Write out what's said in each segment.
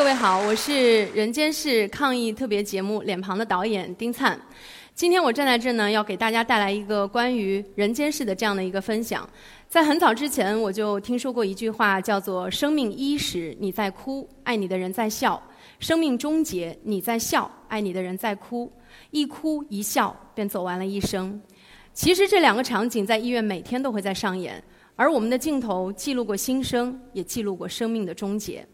各位好，我是《人间世》抗疫特别节目《脸庞》的导演丁灿。今天我站在这呢，要给大家带来一个关于《人间世》的这样的一个分享。在很早之前，我就听说过一句话，叫做“生命伊始，你在哭，爱你的人在笑；生命终结，你在笑，爱你的人在哭。一哭一笑，便走完了一生。”其实这两个场景在医院每天都会在上演，而我们的镜头记录过新生，也记录过生命的终结。《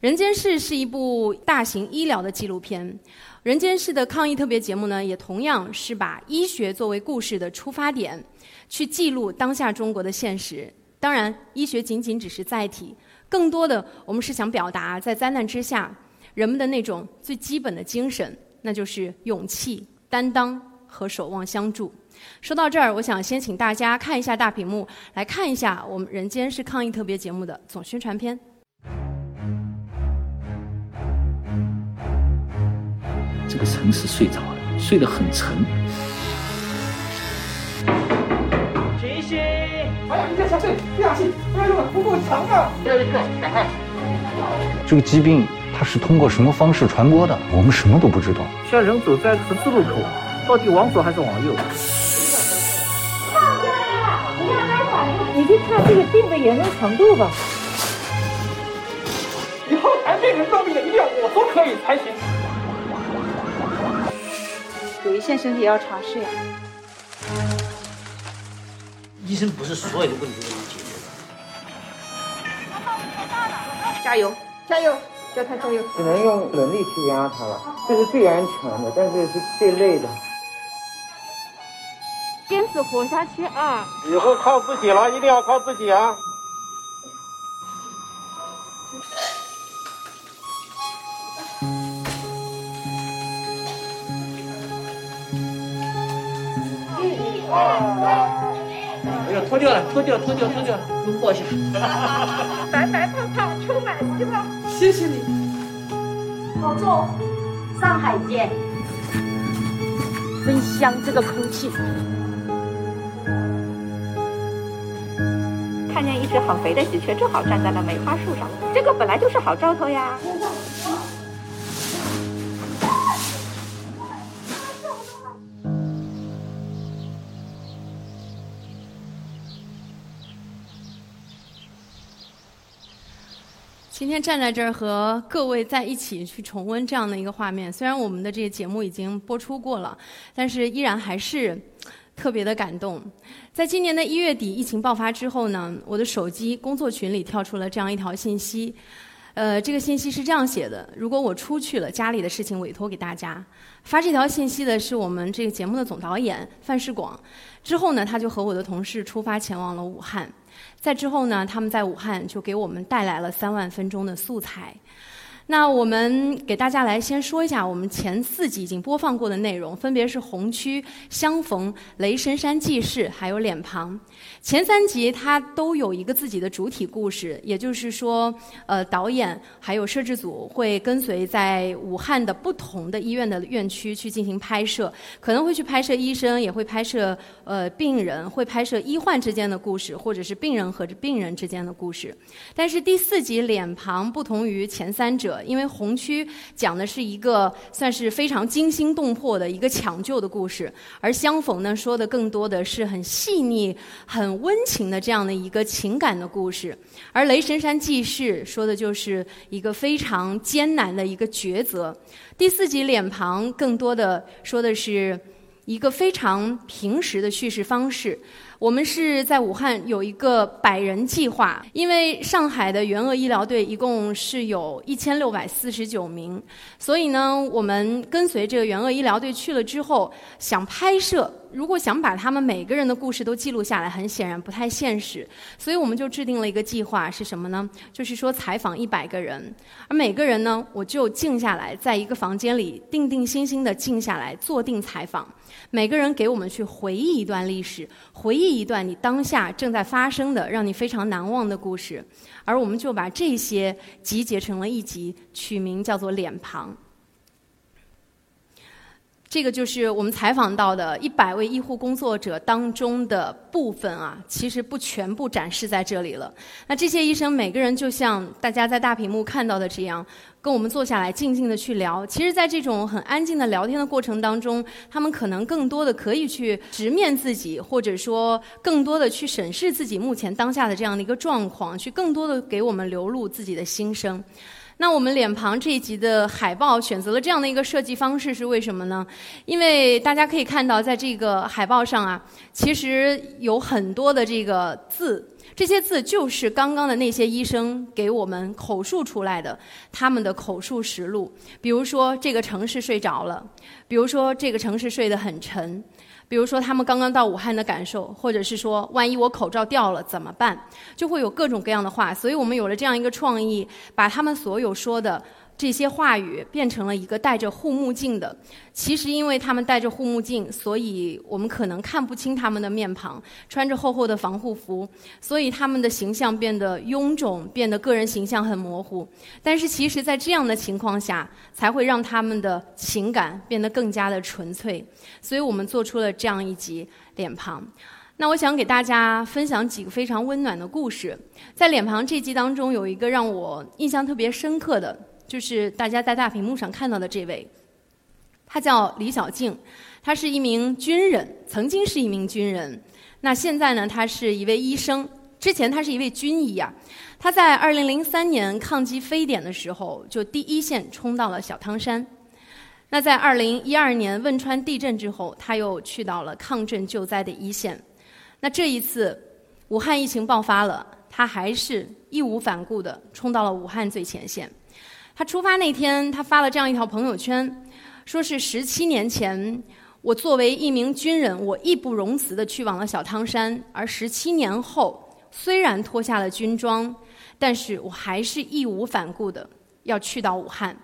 人间世》是一部大型医疗的纪录片，《人间世》的抗疫特别节目呢，也同样是把医学作为故事的出发点，去记录当下中国的现实。当然，医学仅仅只是载体，更多的我们是想表达，在灾难之下，人们的那种最基本的精神，那就是勇气、担当和守望相助。说到这儿，我想先请大家看一下大屏幕，来看一下我们《人间世》抗疫特别节目的总宣传片。个城市睡着了，睡得很沉。醒醒！哎呀，你在下睡，不氧气，不要用了，不够强啊！最后一个，赶快！这个疾病它是通过什么方式传播的？我们什么都不知道。像人走在十字路口，到底往左还是往右？放下来！你要来反应，你去看这个病的严重程度吧。以后谈病人治病的，一定要我说可以才行。有一线身体要尝试呀。医生不是所有的问题都能解决的。加油，加油，不要太重油。只能用人力去压他了，这是最安全的，但是是最累的。坚持活下去啊！以后靠自己了，一定要靠自己啊！脱掉了，脱掉，脱掉，脱掉，拥抱一下。白白胖胖，充满希望。谢谢你，保重，上海见。真香，这个空气。看见一只很肥的喜鹊，正好站在了梅花树上。这个本来就是好兆头呀。今天站在这儿和各位在一起去重温这样的一个画面，虽然我们的这个节目已经播出过了，但是依然还是特别的感动。在今年的一月底疫情爆发之后呢，我的手机工作群里跳出了这样一条信息，呃，这个信息是这样写的：如果我出去了，家里的事情委托给大家。发这条信息的是我们这个节目的总导演范世广。之后呢，他就和我的同事出发前往了武汉。在之后呢，他们在武汉就给我们带来了三万分钟的素材。那我们给大家来先说一下我们前四集已经播放过的内容，分别是《红区》《相逢》《雷神山记事》还有《脸庞》。前三集它都有一个自己的主体故事，也就是说，呃，导演还有摄制组会跟随在武汉的不同的医院的院区去进行拍摄，可能会去拍摄医生，也会拍摄呃病人，会拍摄医患之间的故事，或者是病人和病人之间的故事。但是第四集《脸庞》不同于前三者。因为红区讲的是一个算是非常惊心动魄的一个抢救的故事，而相逢呢说的更多的是很细腻、很温情的这样的一个情感的故事，而雷神山记事说的就是一个非常艰难的一个抉择。第四集脸庞更多的说的是一个非常平实的叙事方式。我们是在武汉有一个百人计划，因为上海的援鄂医疗队一共是有一千六百四十九名，所以呢，我们跟随这个援鄂医疗队去了之后，想拍摄。如果想把他们每个人的故事都记录下来，很显然不太现实，所以我们就制定了一个计划，是什么呢？就是说采访一百个人，而每个人呢，我就静下来，在一个房间里定定心心的静下来，坐定采访。每个人给我们去回忆一段历史，回忆这一段你当下正在发生的让你非常难忘的故事，而我们就把这些集结成了一集，取名叫做《脸庞》。这个就是我们采访到的一百位医护工作者当中的部分啊，其实不全部展示在这里了。那这些医生每个人就像大家在大屏幕看到的这样，跟我们坐下来静静的去聊。其实，在这种很安静的聊天的过程当中，他们可能更多的可以去直面自己，或者说更多的去审视自己目前当下的这样的一个状况，去更多的给我们流露自己的心声。那我们脸庞这一集的海报选择了这样的一个设计方式是为什么呢？因为大家可以看到，在这个海报上啊，其实有很多的这个字，这些字就是刚刚的那些医生给我们口述出来的他们的口述实录。比如说，这个城市睡着了；比如说，这个城市睡得很沉。比如说他们刚刚到武汉的感受，或者是说万一我口罩掉了怎么办，就会有各种各样的话。所以我们有了这样一个创意，把他们所有说的。这些话语变成了一个戴着护目镜的。其实，因为他们戴着护目镜，所以我们可能看不清他们的面庞。穿着厚厚的防护服，所以他们的形象变得臃肿，变得个人形象很模糊。但是，其实，在这样的情况下，才会让他们的情感变得更加的纯粹。所以我们做出了这样一集脸庞。那我想给大家分享几个非常温暖的故事。在脸庞这集当中，有一个让我印象特别深刻的。就是大家在大屏幕上看到的这位，他叫李小静，他是一名军人，曾经是一名军人。那现在呢，他是一位医生。之前他是一位军医啊。他在2003年抗击非典的时候，就第一线冲到了小汤山。那在2012年汶川地震之后，他又去到了抗震救灾的一线。那这一次，武汉疫情爆发了，他还是义无反顾地冲到了武汉最前线。他出发那天，他发了这样一条朋友圈，说是十七年前，我作为一名军人，我义不容辞地去往了小汤山。而十七年后，虽然脱下了军装，但是我还是义无反顾地要去到武汉。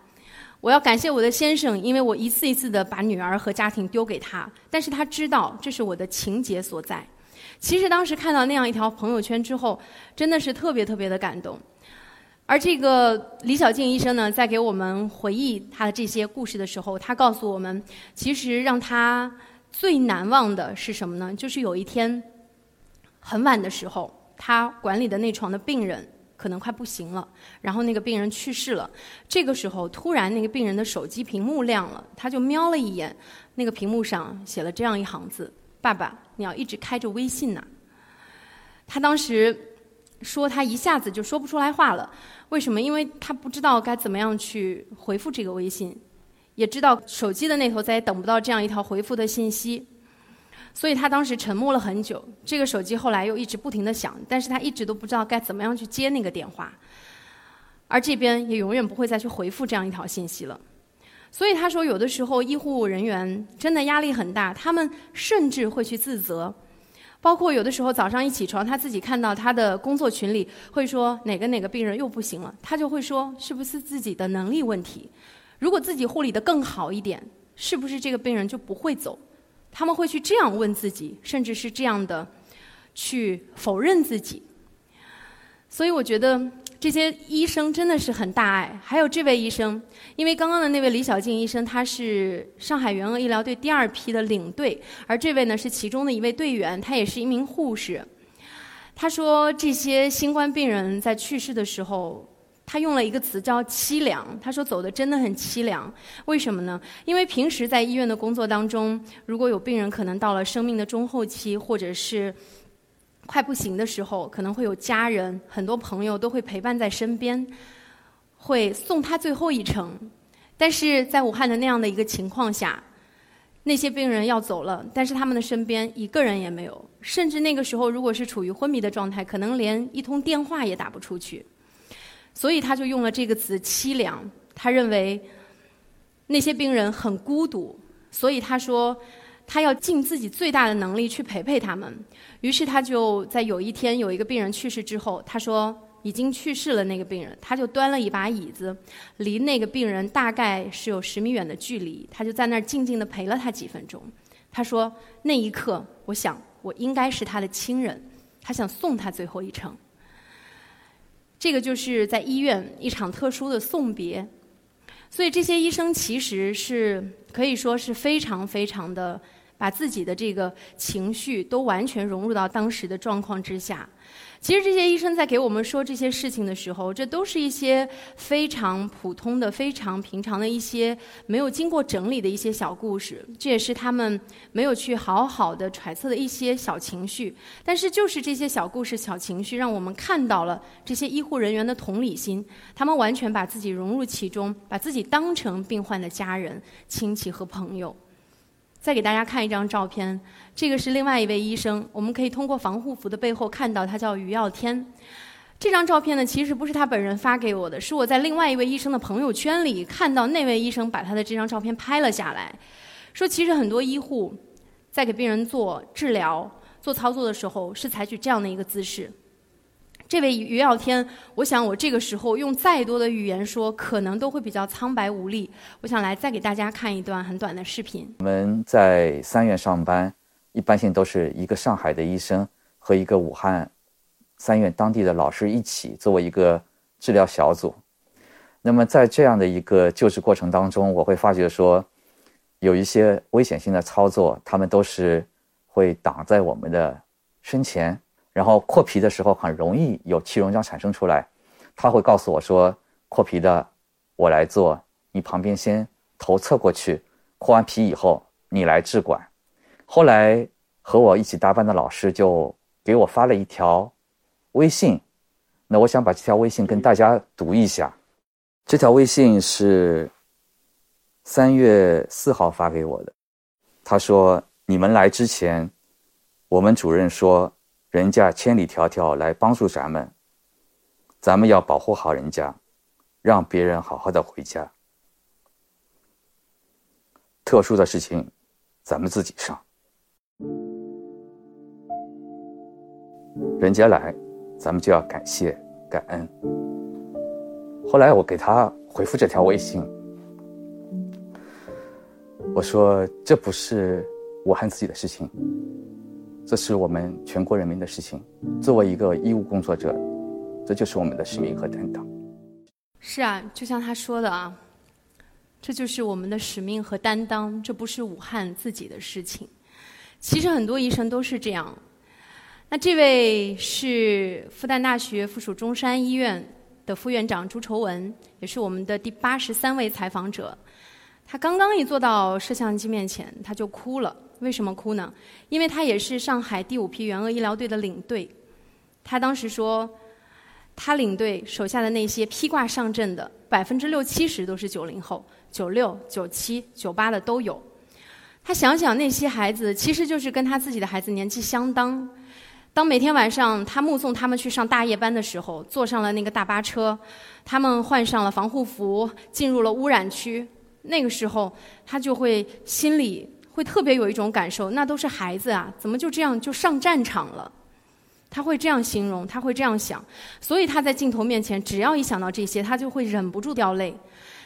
我要感谢我的先生，因为我一次一次地把女儿和家庭丢给他，但是他知道这是我的情节所在。其实当时看到那样一条朋友圈之后，真的是特别特别的感动。而这个李小静医生呢，在给我们回忆他的这些故事的时候，他告诉我们，其实让他最难忘的是什么呢？就是有一天很晚的时候，他管理的那床的病人可能快不行了，然后那个病人去世了。这个时候，突然那个病人的手机屏幕亮了，他就瞄了一眼，那个屏幕上写了这样一行字：“爸爸，你要一直开着微信呐。”他当时说，他一下子就说不出来话了。为什么？因为他不知道该怎么样去回复这个微信，也知道手机的那头再也等不到这样一条回复的信息，所以他当时沉默了很久。这个手机后来又一直不停的响，但是他一直都不知道该怎么样去接那个电话，而这边也永远不会再去回复这样一条信息了。所以他说，有的时候医护人员真的压力很大，他们甚至会去自责。包括有的时候早上一起床，他自己看到他的工作群里会说哪个哪个病人又不行了，他就会说是不是自己的能力问题？如果自己护理的更好一点，是不是这个病人就不会走？他们会去这样问自己，甚至是这样的去否认自己。所以我觉得。这些医生真的是很大爱，还有这位医生，因为刚刚的那位李小静医生，他是上海援鄂医疗队第二批的领队，而这位呢是其中的一位队员，他也是一名护士。他说，这些新冠病人在去世的时候，他用了一个词叫凄凉。他说走的真的很凄凉，为什么呢？因为平时在医院的工作当中，如果有病人可能到了生命的中后期，或者是。快不行的时候，可能会有家人、很多朋友都会陪伴在身边，会送他最后一程。但是在武汉的那样的一个情况下，那些病人要走了，但是他们的身边一个人也没有，甚至那个时候如果是处于昏迷的状态，可能连一通电话也打不出去。所以他就用了这个词“凄凉”。他认为那些病人很孤独，所以他说他要尽自己最大的能力去陪陪他们。于是他就在有一天有一个病人去世之后，他说已经去世了那个病人，他就端了一把椅子，离那个病人大概是有十米远的距离，他就在那儿静静地陪了他几分钟。他说那一刻，我想我应该是他的亲人，他想送他最后一程。这个就是在医院一场特殊的送别。所以这些医生其实是可以说是非常非常的把自己的这个情绪都完全融入到当时的状况之下。其实这些医生在给我们说这些事情的时候，这都是一些非常普通的、非常平常的一些没有经过整理的一些小故事。这也是他们没有去好好的揣测的一些小情绪。但是就是这些小故事、小情绪，让我们看到了这些医护人员的同理心。他们完全把自己融入其中，把自己当成病患的家人、亲戚和朋友。再给大家看一张照片，这个是另外一位医生。我们可以通过防护服的背后看到，他叫于耀天。这张照片呢，其实不是他本人发给我的，是我在另外一位医生的朋友圈里看到那位医生把他的这张照片拍了下来，说其实很多医护在给病人做治疗、做操作的时候是采取这样的一个姿势。这位于耀天，我想我这个时候用再多的语言说，可能都会比较苍白无力。我想来再给大家看一段很短的视频。我们在三院上班，一般性都是一个上海的医生和一个武汉三院当地的老师一起作为一个治疗小组。那么在这样的一个救治过程当中，我会发觉说，有一些危险性的操作，他们都是会挡在我们的身前。然后扩皮的时候很容易有气溶胶产生出来，他会告诉我说：“扩皮的，我来做，你旁边先头侧过去，扩完皮以后你来治管。”后来和我一起搭班的老师就给我发了一条微信，那我想把这条微信跟大家读一下。这条微信是三月四号发给我的，他说：“你们来之前，我们主任说。”人家千里迢迢来帮助咱们，咱们要保护好人家，让别人好好的回家。特殊的事情，咱们自己上。人家来，咱们就要感谢感恩。后来我给他回复这条微信，我说这不是武汉自己的事情。这是我们全国人民的事情。作为一个医务工作者，这就是我们的使命和担当。是啊，就像他说的啊，这就是我们的使命和担当。这不是武汉自己的事情。其实很多医生都是这样。那这位是复旦大学附属中山医院的副院长朱筹文，也是我们的第八十三位采访者。他刚刚一坐到摄像机面前，他就哭了。为什么哭呢？因为他也是上海第五批援鄂医疗队的领队。他当时说，他领队手下的那些披挂上阵的，百分之六七十都是九零后，九六、九七、九八的都有。他想想那些孩子，其实就是跟他自己的孩子年纪相当。当每天晚上他目送他们去上大夜班的时候，坐上了那个大巴车，他们换上了防护服，进入了污染区。那个时候，他就会心里。会特别有一种感受，那都是孩子啊，怎么就这样就上战场了？他会这样形容，他会这样想，所以他在镜头面前，只要一想到这些，他就会忍不住掉泪。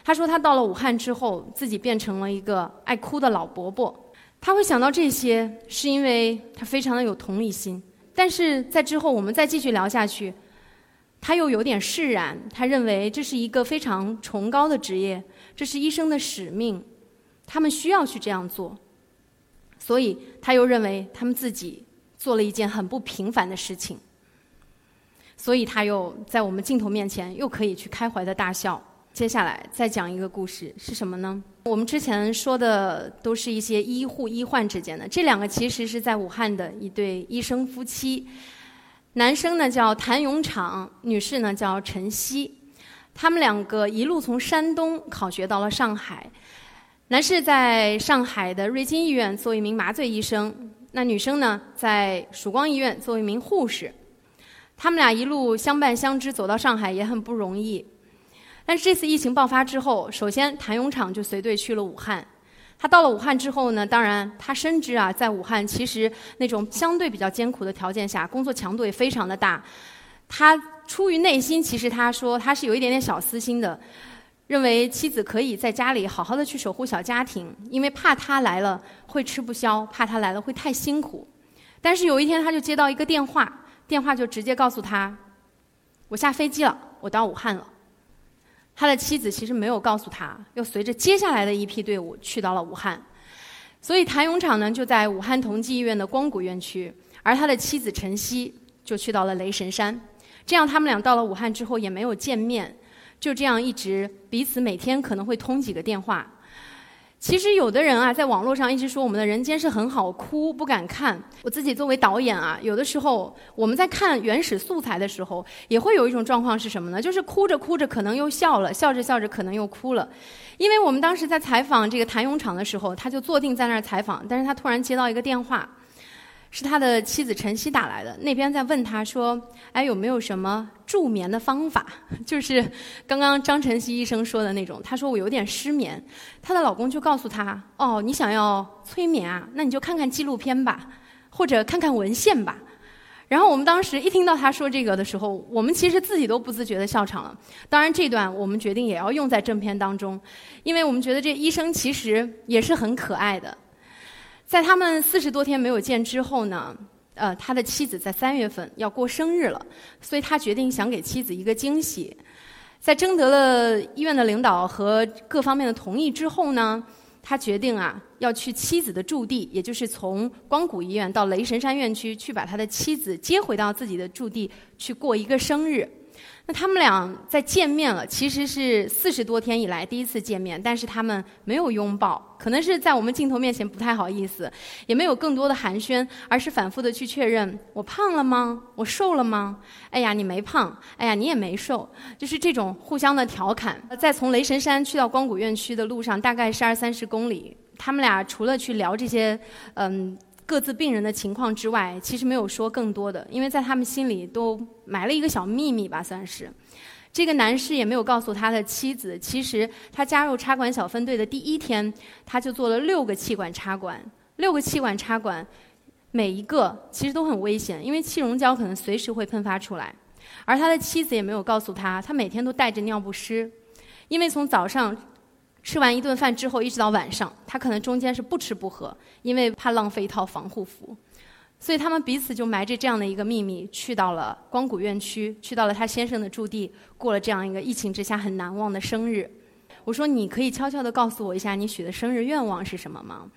他说他到了武汉之后，自己变成了一个爱哭的老伯伯。他会想到这些，是因为他非常的有同理心。但是在之后，我们再继续聊下去，他又有点释然。他认为这是一个非常崇高的职业，这是医生的使命，他们需要去这样做。所以他又认为他们自己做了一件很不平凡的事情，所以他又在我们镜头面前又可以去开怀的大笑。接下来再讲一个故事是什么呢？我们之前说的都是一些医护医患之间的，这两个其实是在武汉的一对医生夫妻，男生呢叫谭永场，女士呢叫陈曦，他们两个一路从山东考学到了上海。男士在上海的瑞金医院做一名麻醉医生，那女生呢，在曙光医院做一名护士。他们俩一路相伴相知，走到上海也很不容易。但是这次疫情爆发之后，首先谭勇厂就随队去了武汉。他到了武汉之后呢，当然他深知啊，在武汉其实那种相对比较艰苦的条件下，工作强度也非常的大。他出于内心，其实他说他是有一点点小私心的，认为妻子可以在家里好好的去守护小家庭，因为怕他来了会吃不消，怕他来了会太辛苦。但是有一天他就接到一个电话，电话就直接告诉他，我下飞机了，我到武汉了。他的妻子其实没有告诉他，又随着接下来的一批队伍去到了武汉，所以谭勇厂呢就在武汉同济医院的光谷院区，而他的妻子陈曦就去到了雷神山。这样他们俩到了武汉之后也没有见面，就这样一直彼此每天可能会通几个电话。其实有的人啊，在网络上一直说我们的人间是很好哭，不敢看。我自己作为导演啊，有的时候我们在看原始素材的时候，也会有一种状况是什么呢？就是哭着哭着可能又笑了，笑着笑着可能又哭了。因为我们当时在采访这个谭咏厂的时候，他就坐定在那儿采访，但是他突然接到一个电话。是他的妻子陈曦打来的，那边在问他说：“哎，有没有什么助眠的方法？就是刚刚张晨曦医生说的那种。”他说：“我有点失眠。”她的老公就告诉他：“哦，你想要催眠啊？那你就看看纪录片吧，或者看看文献吧。”然后我们当时一听到他说这个的时候，我们其实自己都不自觉的笑场了。当然，这段我们决定也要用在正片当中，因为我们觉得这医生其实也是很可爱的。在他们四十多天没有见之后呢，呃，他的妻子在三月份要过生日了，所以他决定想给妻子一个惊喜。在征得了医院的领导和各方面的同意之后呢，他决定啊要去妻子的驻地，也就是从光谷医院到雷神山院区去把他的妻子接回到自己的驻地去过一个生日。那他们俩在见面了，其实是四十多天以来第一次见面，但是他们没有拥抱，可能是在我们镜头面前不太好意思，也没有更多的寒暄，而是反复的去确认：我胖了吗？我瘦了吗？哎呀，你没胖，哎呀，你也没瘦，就是这种互相的调侃。在从雷神山去到光谷院区的路上，大概是二三十公里，他们俩除了去聊这些，嗯。各自病人的情况之外，其实没有说更多的，因为在他们心里都埋了一个小秘密吧，算是。这个男士也没有告诉他的妻子，其实他加入插管小分队的第一天，他就做了六个气管插管，六个气管插管，每一个其实都很危险，因为气溶胶可能随时会喷发出来。而他的妻子也没有告诉他，他每天都带着尿不湿，因为从早上。吃完一顿饭之后，一直到晚上，他可能中间是不吃不喝，因为怕浪费一套防护服，所以他们彼此就埋着这样的一个秘密，去到了光谷院区，去到了他先生的驻地，过了这样一个疫情之下很难忘的生日。我说：“你可以悄悄地告诉我一下，你许的生日愿望是什么吗？”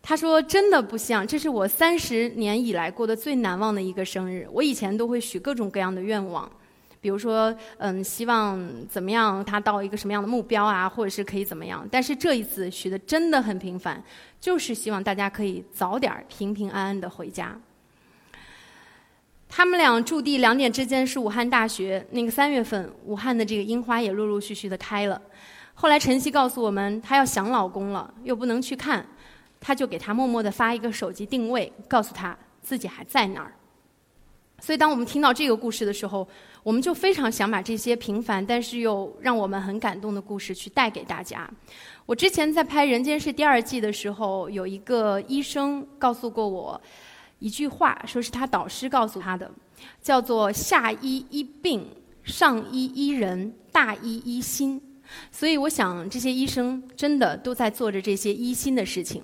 他说：“真的不像，这是我三十年以来过的最难忘的一个生日。我以前都会许各种各样的愿望。”比如说，嗯，希望怎么样？他到一个什么样的目标啊？或者是可以怎么样？但是这一次许的真的很平凡，就是希望大家可以早点平平安安的回家。他们俩驻地两点之间是武汉大学，那个三月份，武汉的这个樱花也陆陆续续的开了。后来晨曦告诉我们，她要想老公了，又不能去看，她就给他默默的发一个手机定位，告诉他自己还在那儿。所以，当我们听到这个故事的时候，我们就非常想把这些平凡但是又让我们很感动的故事去带给大家。我之前在拍《人间世》第二季的时候，有一个医生告诉过我一句话，说是他导师告诉他的，叫做“下医医病，上医医人，大医医心”。所以，我想这些医生真的都在做着这些医心的事情。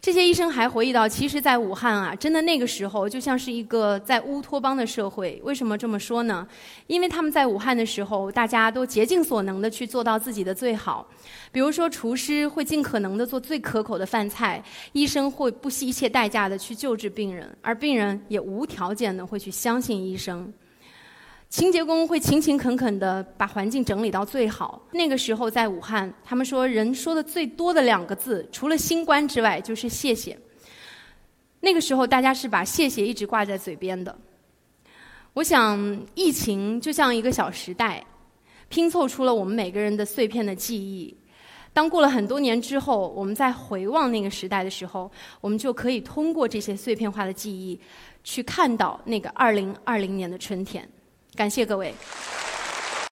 这些医生还回忆到，其实，在武汉啊，真的那个时候就像是一个在乌托邦的社会。为什么这么说呢？因为他们在武汉的时候，大家都竭尽所能的去做到自己的最好。比如说，厨师会尽可能的做最可口的饭菜，医生会不惜一切代价的去救治病人，而病人也无条件的会去相信医生。清洁工会勤勤恳恳地把环境整理到最好。那个时候在武汉，他们说人说的最多的两个字，除了新冠之外，就是谢谢。那个时候大家是把谢谢一直挂在嘴边的。我想，疫情就像一个小时代，拼凑出了我们每个人的碎片的记忆。当过了很多年之后，我们在回望那个时代的时候，我们就可以通过这些碎片化的记忆，去看到那个二零二零年的春天。感谢各位。